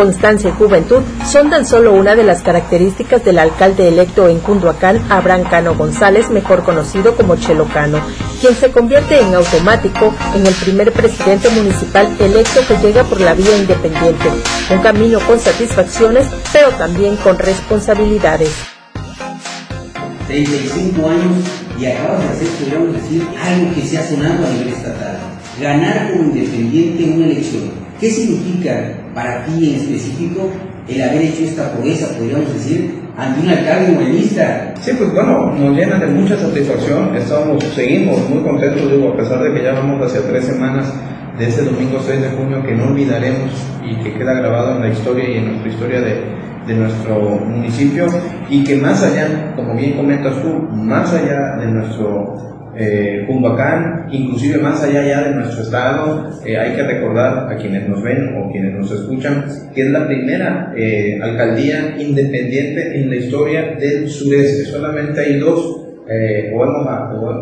constancia y juventud son tan solo una de las características del alcalde electo en Cunduacán, Abraham Cano González, mejor conocido como Chelo Cano, quien se convierte en automático en el primer presidente municipal electo que llega por la vía independiente, un camino con satisfacciones, pero también con responsabilidades. 35 años y acabas de hacer, podríamos decir, algo que se ha sonado a nivel estatal. Ganar como independiente en una elección. ¿Qué significa para ti en específico el haber hecho esta proeza, podríamos decir, ante un alcalde humanista? Sí, pues bueno, nos llena de mucha satisfacción. Estamos, seguimos muy contentos, digo, a pesar de que ya vamos hacia tres semanas de este domingo 6 de junio que no olvidaremos y que queda grabado en la historia y en nuestra historia de, de nuestro municipio y que más allá, como bien comentas tú, más allá de nuestro eh, inclusive más allá ya de nuestro estado, eh, hay que recordar a quienes nos ven o quienes nos escuchan que es la primera eh, alcaldía independiente en la historia del sureste. Solamente hay dos, eh, o hemos,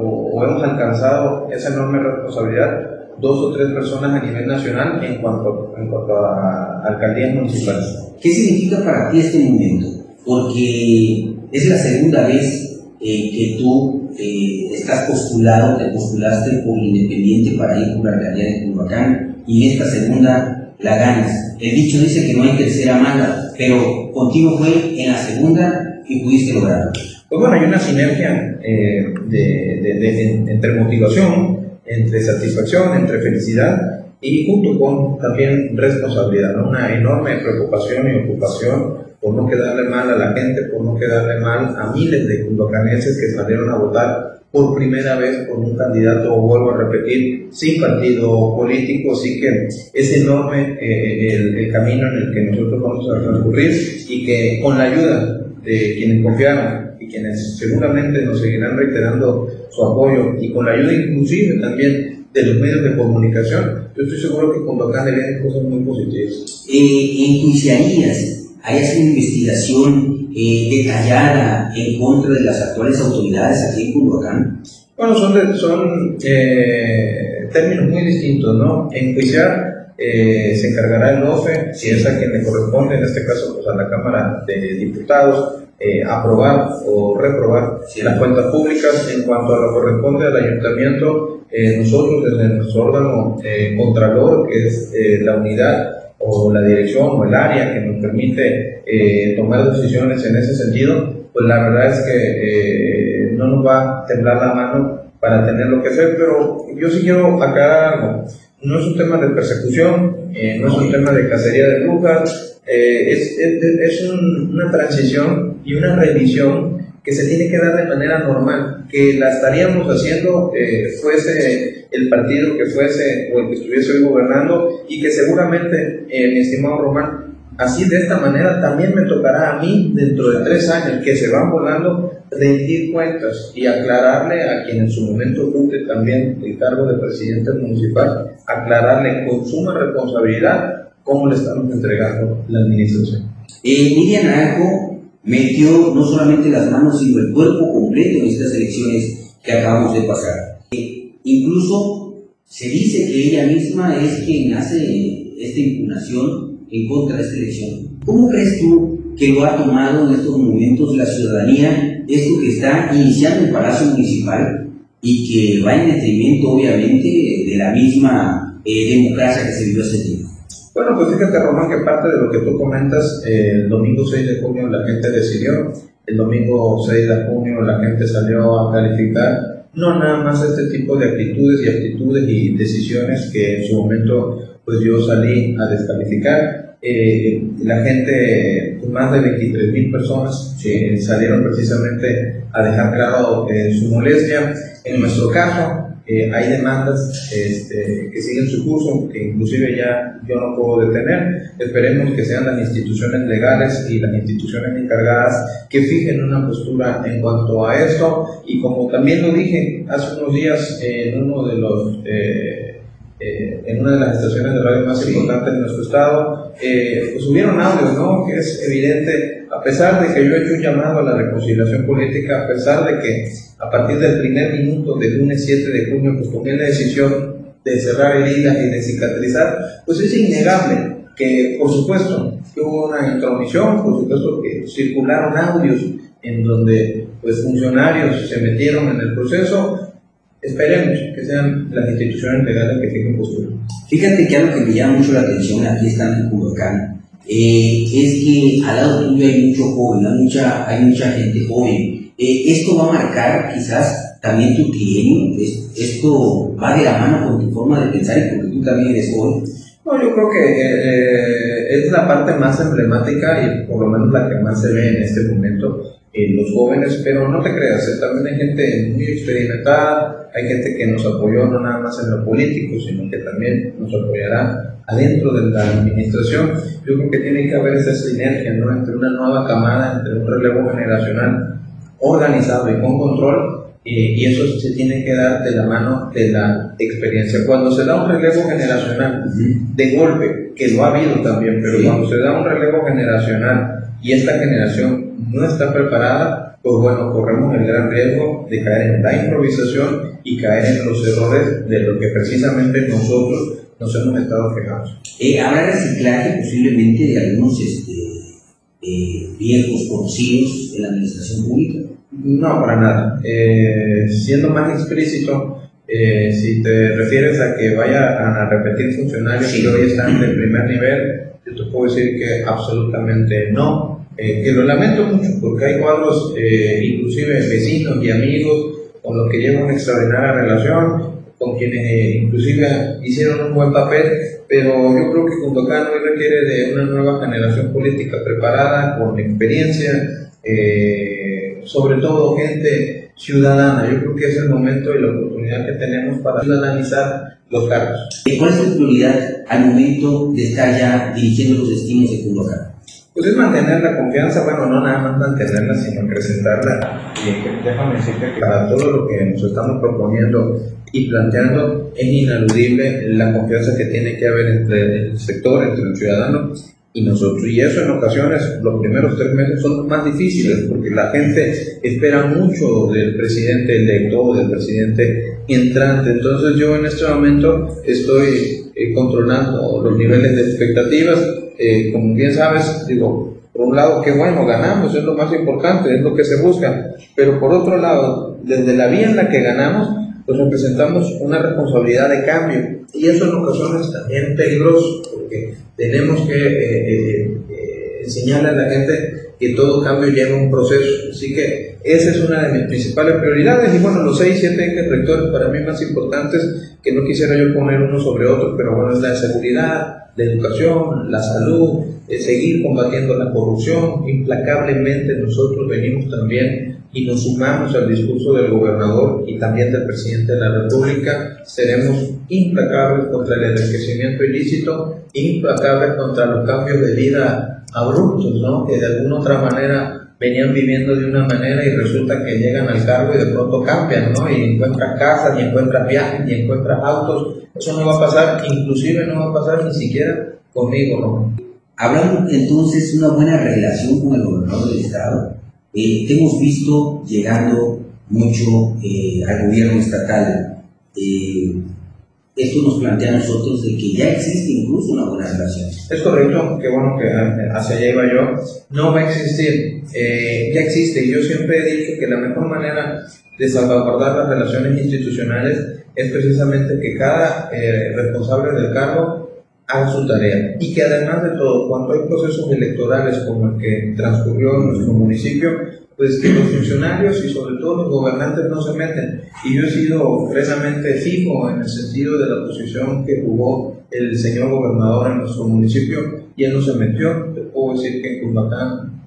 o, hemos alcanzado esa enorme responsabilidad dos o tres personas a nivel nacional en cuanto, en cuanto a alcaldías municipales. ¿Qué significa para ti este momento? Porque es la segunda vez eh, que tú eh, estás postulado, te postulaste por Independiente para ir por la alcaldía de Culhuacán y esta segunda la ganas. El dicho dice que no hay tercera mala, pero contigo fue en la segunda que pudiste lograrlo. Pues bueno, hay una sinergia eh, de, de, entre motivación, entre satisfacción, entre felicidad y junto con también responsabilidad, una enorme preocupación y ocupación por no quedarle mal a la gente, por no quedarle mal a miles de cundocaneses que salieron a votar por primera vez por un candidato, vuelvo a repetir, sin partido político, así que es enorme eh, el, el, camino en el que nosotros vamos a transcurrir y que con la ayuda de quienes confiaron y quienes seguramente nos seguirán reiterando su apoyo y con la ayuda inclusive también de los medios de comunicación, yo estoy seguro que con le vienen cosas muy positivas. Eh, ¿Enjuiciarías? ¿Hay una investigación eh, detallada en contra de las actuales autoridades aquí en Culhuacán? Bueno, son, son eh, términos muy distintos, ¿no? Enjuiciar eh, se encargará el OFE, si es a quien le corresponde, en este caso pues, a la Cámara de Diputados, eh, aprobar o reprobar las cuentas públicas. En cuanto a lo que corresponde al ayuntamiento, nosotros desde nuestro órgano contralor, que es la unidad o la dirección o el área que nos permite tomar decisiones en ese sentido, pues la verdad es que no nos va a temblar la mano para tener lo que hacer, pero yo sí quiero aclarar algo. No es un tema de persecución, no es un tema de cacería de brujas, eh, es, es, una transición y una revisión que se tiene que dar de manera normal, que la estaríamos haciendo eh, fuese el partido que fuese o el que estuviese hoy gobernando y que seguramente, eh, mi estimado Román, así de esta manera también me tocará a mí dentro de tres años que se van volando rendir cuentas y aclararle a quien en su momento ocupe también el cargo de presidente municipal, aclararle con suma responsabilidad cómo le estamos entregando la administración. Eh, Miriam Naranjo metió no solamente las manos, sino el cuerpo completo en estas elecciones que acabamos de pasar. Eh, incluso se dice que ella misma es quien hace esta impugnación en contra de esta elección. ¿Cómo crees tú que lo ha tomado en estos momentos la ciudadanía, esto que está iniciando el Palacio Municipal y que va en detrimento, obviamente, de la misma eh, democracia que se vivió hace tiempo? Bueno, pues fíjate, Román, que parte de lo que tú comentas, eh, el domingo 6 de junio la gente decidió, el domingo 6 de junio la gente salió a calificar, no nada más este tipo de actitudes y actitudes y decisiones que en su momento pues yo salí a descalificar. Eh, la gente, más de 23 mil personas que salieron precisamente a dejar claro eh, su molestia. En nuestro caso, eh, hay demandas este, que siguen su curso, que inclusive ya yo no puedo detener. Esperemos que sean las instituciones legales y las instituciones encargadas que fijen una postura en cuanto a esto. Y como también lo dije hace unos días en uno de los... Eh, eh, en una de las estaciones de radio más importantes de nuestro estado, pues hubieron audios, ¿no? Que es evidente, a pesar de que yo he hecho un llamado a la reconciliación política, a pesar de que a partir del primer minuto del lunes 7 de junio, pues tomé la decisión de cerrar heridas y de cicatrizar, pues es innegable que por supuesto hubo una intromisión, por supuesto que circularon audios en donde pues funcionarios se metieron en el proceso, esperemos que sean las instituciones legales que tengan postura. Fíjate que algo que me llama mucho la atención aquí estando en Culiacán eh, es que al lado tuyo hay mucho joven, hay mucha, hay mucha gente joven. Eh, esto va a marcar quizás también tu trienio, esto va de la mano con tu forma de pensar y porque tú también eres joven. No, yo creo que eh, es la parte más emblemática y por lo menos la que más se ve en este momento en los jóvenes, pero no te creas, también hay gente muy experimentada, hay gente que nos apoyó no nada más en lo político, sino que también nos apoyará adentro de la administración. Yo creo que tiene que haber esa sinergia ¿no? entre una nueva camada, entre un relevo generacional organizado y con control, y eso se tiene que dar de la mano de la experiencia. Cuando se da un relevo generacional de golpe, que lo ha habido también, pero cuando se da un relevo generacional y esta generación no está preparada, pues bueno, corremos el gran riesgo de caer en la improvisación y caer en los errores de lo que precisamente nosotros nos hemos estado quejando. Eh, ¿Habrá reciclaje posiblemente de algunos este, eh, viejos conocidos en la administración pública? No, para nada. Eh, siendo más explícito, eh, si te refieres a que vaya a repetir funcionarios que hoy están del primer nivel, yo te puedo decir que absolutamente no. que lo lamento mucho porque hay cuadros, inclusive vecinos y amigos, con los que llevo una extraordinaria relación, con quienes eh, inclusive hicieron un buen papel, pero yo creo que Cundocán hoy requiere de una nueva generación política preparada, con experiencia, eh, sobre todo gente ciudadana. Yo creo que es el momento y la oportunidad que tenemos para ciudadanizar los cargos. ¿Cuál es tu prioridad al momento de estar ya dirigiendo los destinos de Cundocán? Pues es mantener la confianza, bueno, no nada más mantenerla, sino acrecentarla. Y déjame decirte que para todo lo que nos estamos proponiendo y planteando, es inaludible la confianza que tiene que haber entre el sector, entre el ciudadano y nosotros. Y eso en ocasiones, los primeros tres meses son más difíciles, porque la gente espera mucho del presidente electo del presidente entrante. Entonces yo en este momento estoy eh, controlando los niveles de expectativas eh, como bien sabes, digo, por un lado, qué bueno, ganamos, es lo más importante, es lo que se busca, pero por otro lado, desde la vía en la que ganamos, pues representamos una responsabilidad de cambio, y eso en ocasiones también peligroso, porque tenemos que eh, eh, enseñarle a la gente que todo cambio lleva un proceso, así que esa es una de mis principales prioridades, y bueno, los seis, siete ejes rectores para mí más importantes, que no quisiera yo poner uno sobre otro, pero bueno, es la seguridad, la educación, la salud, seguir combatiendo la corrupción. Implacablemente nosotros venimos también y nos sumamos al discurso del gobernador y también del presidente de la República. Seremos implacables contra el enriquecimiento ilícito, implacables contra los cambios de vida abruptos, ¿no? que de alguna otra manera venían viviendo de una manera y resulta que llegan al cargo y de pronto cambian, ¿no? Y encuentras casas, y encuentras viajes, y encuentras autos. Eso no va a pasar, inclusive no va a pasar ni siquiera conmigo, ¿no? Hablando entonces una buena relación con el gobernador del estado, eh, hemos visto llegando mucho eh, al gobierno estatal. Eh, esto nos plantea a nosotros de que ya existe incluso una buena relación. Es correcto, qué bueno que hacia allá iba yo. No va a existir, eh, ya existe. Yo siempre he dicho que la mejor manera de salvaguardar las relaciones institucionales es precisamente que cada eh, responsable del cargo haga su tarea. Y que además de todo, cuando hay procesos electorales como el que transcurrió en nuestro municipio, pues que los funcionarios y sobre todo los gobernantes no se meten. Y yo he sido plenamente fijo en el sentido de la posición que jugó el señor gobernador en nuestro municipio y él no se metió. Te puedo decir que en Culbatán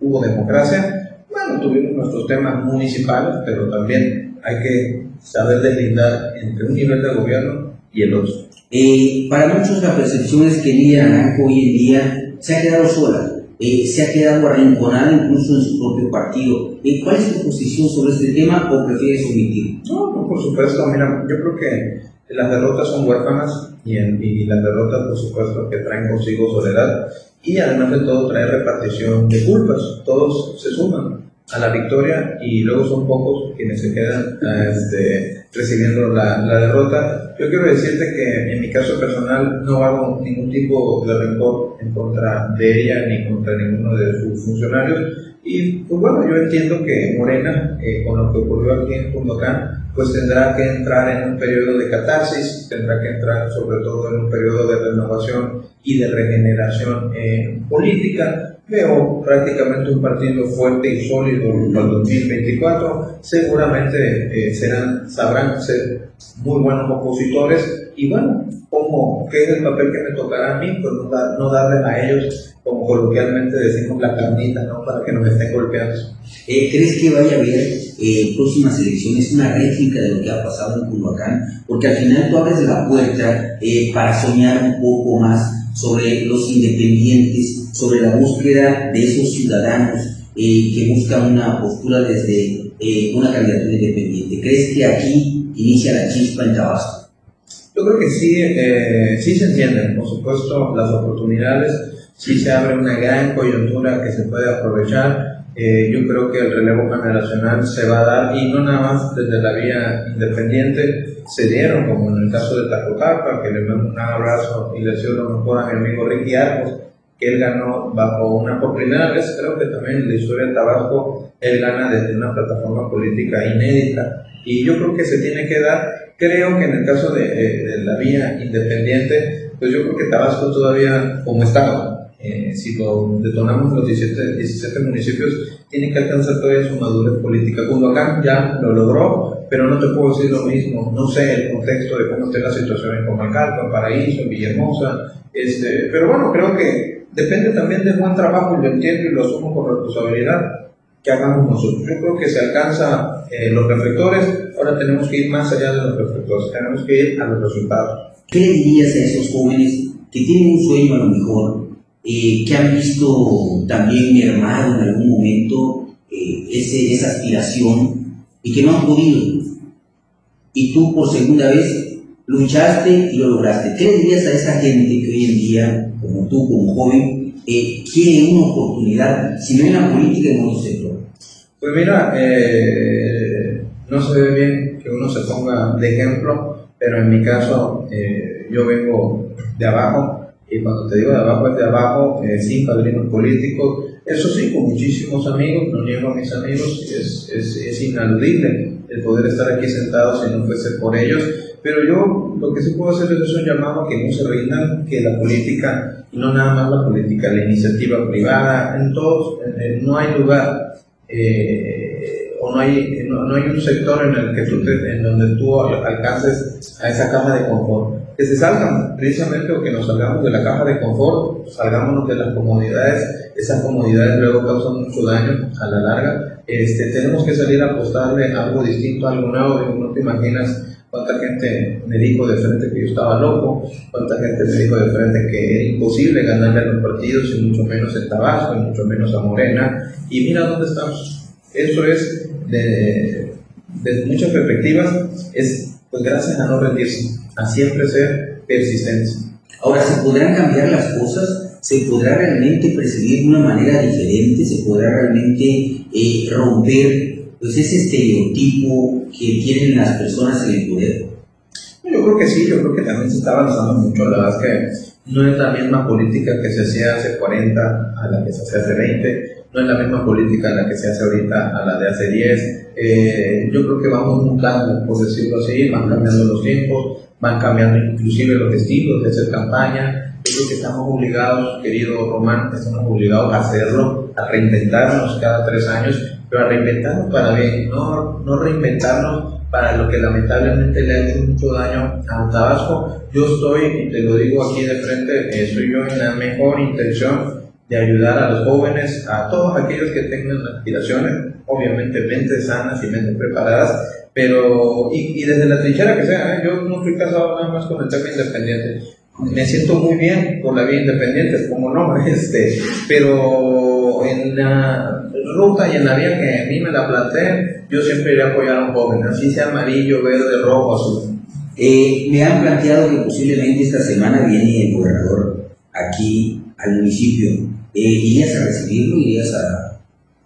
hubo democracia. Bueno, tuvimos nuestros temas municipales, pero también hay que saber deslindar entre un nivel de gobierno y el otro. Eh, para muchos la percepción es que Lía hoy en día se ha quedado sola eh, se ha quedado arrinconada incluso en su propio partido. Eh, ¿Cuál es tu posición sobre este tema o prefieres omitir? No, no, por supuesto, mira, yo creo que las derrotas son huérfanas y, y las derrotas, por supuesto, que traen consigo soledad y además de todo trae repartición de culpas. Todos se suman a la victoria y luego son pocos quienes se quedan este, recibiendo la, la, derrota. Yo quiero decirte que en mi caso personal no hago ningún tipo de rencor en contra de ella ni contra ninguno de sus funcionarios. Y pues bueno, yo entiendo que Morena, eh, con lo que ocurrió aquí en Cundocán, pues tendrá que entrar en un periodo de catarsis, tendrá que entrar sobre todo en un periodo de renovación y de regeneración eh, política. Veo prácticamente un partido fuerte y sólido para el 2024. Seguramente eh, serán, sabrán ser muy buenos opositores y bueno, como, ¿qué es el papel que me tocará a mí? Pues no, no darle a ellos, como coloquialmente decimos, la carnita, ¿no? Para que nos estén golpeando. Eh, ¿Crees que vaya a haber eh, próximas elecciones una réplica de lo que ha pasado en Culhuacán? Porque al final tú abres la puerta eh, para soñar un poco más sobre los independientes, sobre la búsqueda de esos ciudadanos que buscan una postura desde una candidatura independiente. ¿Crees que aquí inicia la chispa en Tabasco? Yo creo que sí, eh, sí se entienden, por supuesto, las oportunidades, sí se abre una gran coyuntura que se puede aprovechar. Eh, yo creo que el relevo generacional se va a dar y no nada más desde la vía independiente se dieron, como en el caso de Tacotapa, que le mando un abrazo y le deseo lo mejor a mi amigo Ricky Arcos, que él ganó bajo una, por primera vez, creo que también en la historia de Tabasco, él gana desde una plataforma política inédita. Y yo creo que se tiene que dar Creo que en el caso de, la vía independiente, pues yo creo que Tabasco todavía, como estaba, eh, si lo detonamos los 17, 17 municipios, tiene que alcanzar todavía su madurez política. acá ya lo logró, pero no te puedo decir lo mismo. No sé el contexto de cómo esté la situación en Comalcalco, en Paraíso, en Villahermosa. Este, pero bueno, creo que depende también del buen trabajo y lo entiendo y lo asumo con responsabilidad que hagamos nosotros. Yo creo que se alcanza eh, los reflectores, ahora tenemos que ir más allá de los reflectores, tenemos que ir a los resultados. ¿Qué le dirías a esos jóvenes que tienen un sueño a lo mejor, eh, que han visto también mermado en algún momento eh, ese, esa aspiración y que no han podido? Y tú por segunda vez luchaste y lo lograste. ¿Qué le dirías a esa gente que hoy en día, como tú, como joven, quiere una oportunidad, si no hay una política en un sector? Pues mira, eh, no se ve bien que uno se ponga de ejemplo, pero en mi caso eh, yo vengo de abajo y cuando te digo de abajo es de abajo, eh, sin padrinos políticos, eso sí, con muchísimos amigos, no niego a mis amigos, es, es, es inaludible el poder estar aquí sentado si no fuese por ellos, pero yo lo que sí puedo hacer es un llamado a que no se rindan, que la política, no nada más la política, la iniciativa privada, en todos, no hay lugar eh, o no hay, no, hay un sector en el que tú en donde tú alcances a esa caja de confort. Que se salgan precisamente o que nos salgamos de la caja de confort, salgámonos de las comodidades, esas comodidades luego causan mucho daño a la larga. Este, tenemos que salir a apostarle algo distinto, algo nuevo, no te imaginas cuánta gente me dijo de frente que yo estaba loco, cuánta gente me dijo de frente que era imposible ganarle a los partidos y mucho menos en Tabasco y mucho menos a Morena. Y mira dónde estamos. Eso es, de, desde muchas perspectivas, es pues gracias a no rendirse, a siempre ser persistentes. Ahora, ¿se podrán cambiar las cosas? ¿Se podrá realmente percibir de una manera diferente? ¿Se podrá realmente eh, romper pues ese estereotipo que tienen las personas en el poder? Yo creo que sí, yo creo que también se está avanzando mucho. La verdad es que no es la misma política que se hacía hace 40 a la que se hace hace 20, no es la misma política la que se hace ahorita a la de hace 10. Eh, yo creo que vamos mutando, por decirlo así, van cambiando los tiempos, van cambiando inclusive los estilos de hacer campaña. Yo creo que estamos obligados, querido Román, estamos obligados a hacerlo, a reinventarnos cada tres años pero reinventarnos para bien, no, no reinventarnos para lo que lamentablemente le ha hecho mucho daño a Tabasco. Yo estoy, y te lo digo aquí de frente, eh, soy yo en la mejor intención de ayudar a los jóvenes, a todos aquellos que tengan aspiraciones, obviamente mentes sanas y mentes preparadas, pero, y, y desde la trinchera que sea, ¿eh? yo no estoy casado nada más con el tema independiente. Me siento muy bien con la vida independiente, como no, este, pero en la ruta y en la vía que a mí me la planteé, yo siempre iré a apoyar a un joven, así sea amarillo, verde, rojo, azul. Eh, me han planteado que posiblemente esta semana viene el gobernador aquí al municipio. Eh, ¿Irías a recibirlo? ¿Irías a,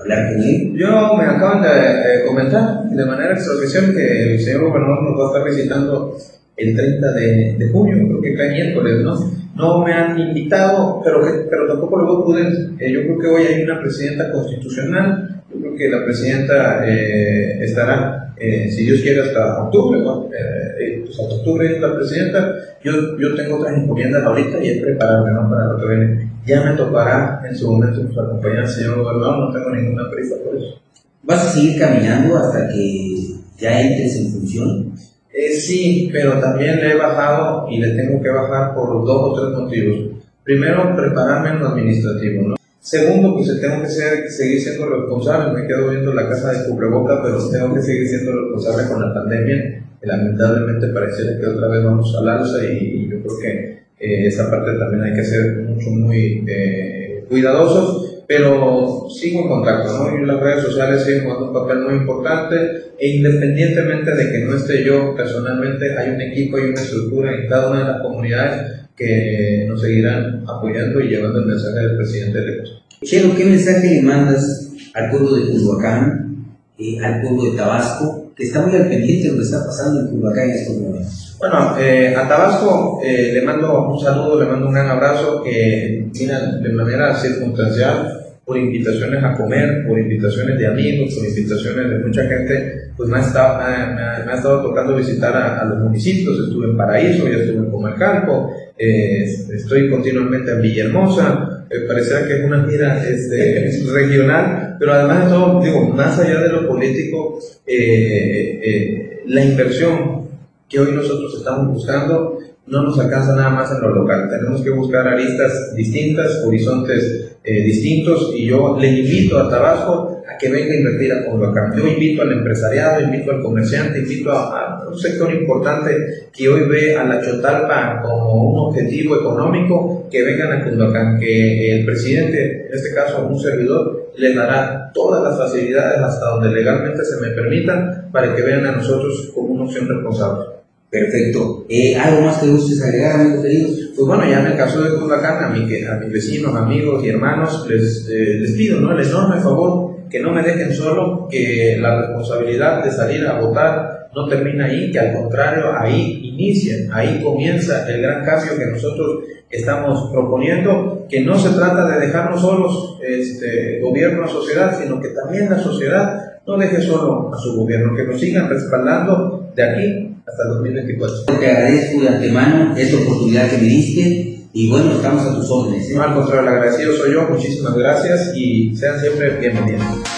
hablar con él? Yo me acaban de comentar de manera extraoficial que el señor gobernador nos va a estar visitando el 30 de, de junio, creo que cae miércoles, ¿no? No me han invitado, pero, pero tampoco lo veo prudente. Eh, yo creo que hoy hay una presidenta constitucional, yo creo que la presidenta eh, estará, eh, si Dios quiere, hasta octubre, ¿no? pues hasta octubre es la presidenta. Yo, yo tengo otras encomiendas ahorita y es prepararme ¿no? para lo que viene. Ya me tocará en su momento pues, acompañar al señor gobernador, no tengo ninguna prisa por eso. ¿Vas a seguir caminando hasta que ya entres en función? Eh, sí, pero también le he bajado y le tengo que bajar por dos o tres motivos. Primero, prepararme en lo administrativo. ¿no? Segundo, pues tengo que ser, seguir siendo responsable. Me quedo viendo la casa de cubreboca, pero tengo que seguir siendo responsable con la pandemia. Y lamentablemente parece que otra vez vamos al alza y, yo creo que eh, esa parte también hay que ser mucho, muy eh, cuidadosos pero sigo en contacto, ¿no? Y las redes sociales siguen jugando un papel muy importante e independientemente de que no esté yo personalmente, hay un equipo y una estructura en cada una de las comunidades que nos seguirán apoyando y llevando el mensaje del presidente electo. Chelo, ¿qué mensaje le mandas al pueblo de Culhuacán, eh, al pueblo de Tabasco, que está muy al pendiente de lo que está pasando en Culhuacán en estos momentos? Bueno, eh, a Tabasco eh, le mando un saludo, le mando un gran abrazo, que de manera circunstancial por invitaciones a comer, por invitaciones de amigos, por invitaciones de mucha gente, pues me ha estado, me ha, estado tocando visitar a, los municipios, estuve en Paraíso, ya estuve en Comalcalco, eh, estoy continuamente en Villahermosa, eh, pareciera que es una gira este, regional, pero además de todo, digo, más allá de lo político, eh, la inversión que hoy nosotros estamos buscando no nos alcanza nada más en lo local, tenemos que buscar aristas distintas, horizontes eh, distintos y yo le invito a Tabasco a que venga a invertir a Culhuacán. Yo invito al empresariado, invito al comerciante, invito a, un sector importante que hoy ve a la Chotalpa como un objetivo económico, que vengan a Culhuacán, que el presidente, en este caso un servidor, les dará todas las facilidades hasta donde legalmente se me permitan para que vean a nosotros como una opción responsable. Perfecto. Eh, ¿Algo más que gustes agregar, amigos queridos? Pues bueno, ya en el caso de Culhuacán, a, mi, a mis vecinos, amigos y hermanos, les, eh, les pido ¿no? el enorme favor que no me dejen solo, que la responsabilidad de salir a votar no termina ahí, que al contrario, ahí inicia, ahí comienza el gran cambio que nosotros estamos proponiendo, que no se trata de dejarnos solos, este, gobierno, sociedad, sino que también la sociedad no deje solo a su gobierno, que nos sigan respaldando de aquí hasta 2024. Te agradezco de antemano esta oportunidad que me diste y bueno, estamos a tus órdenes. ¿eh? No, al contrario, el agradecido soy yo, muchísimas gracias y sean siempre bienvenidos.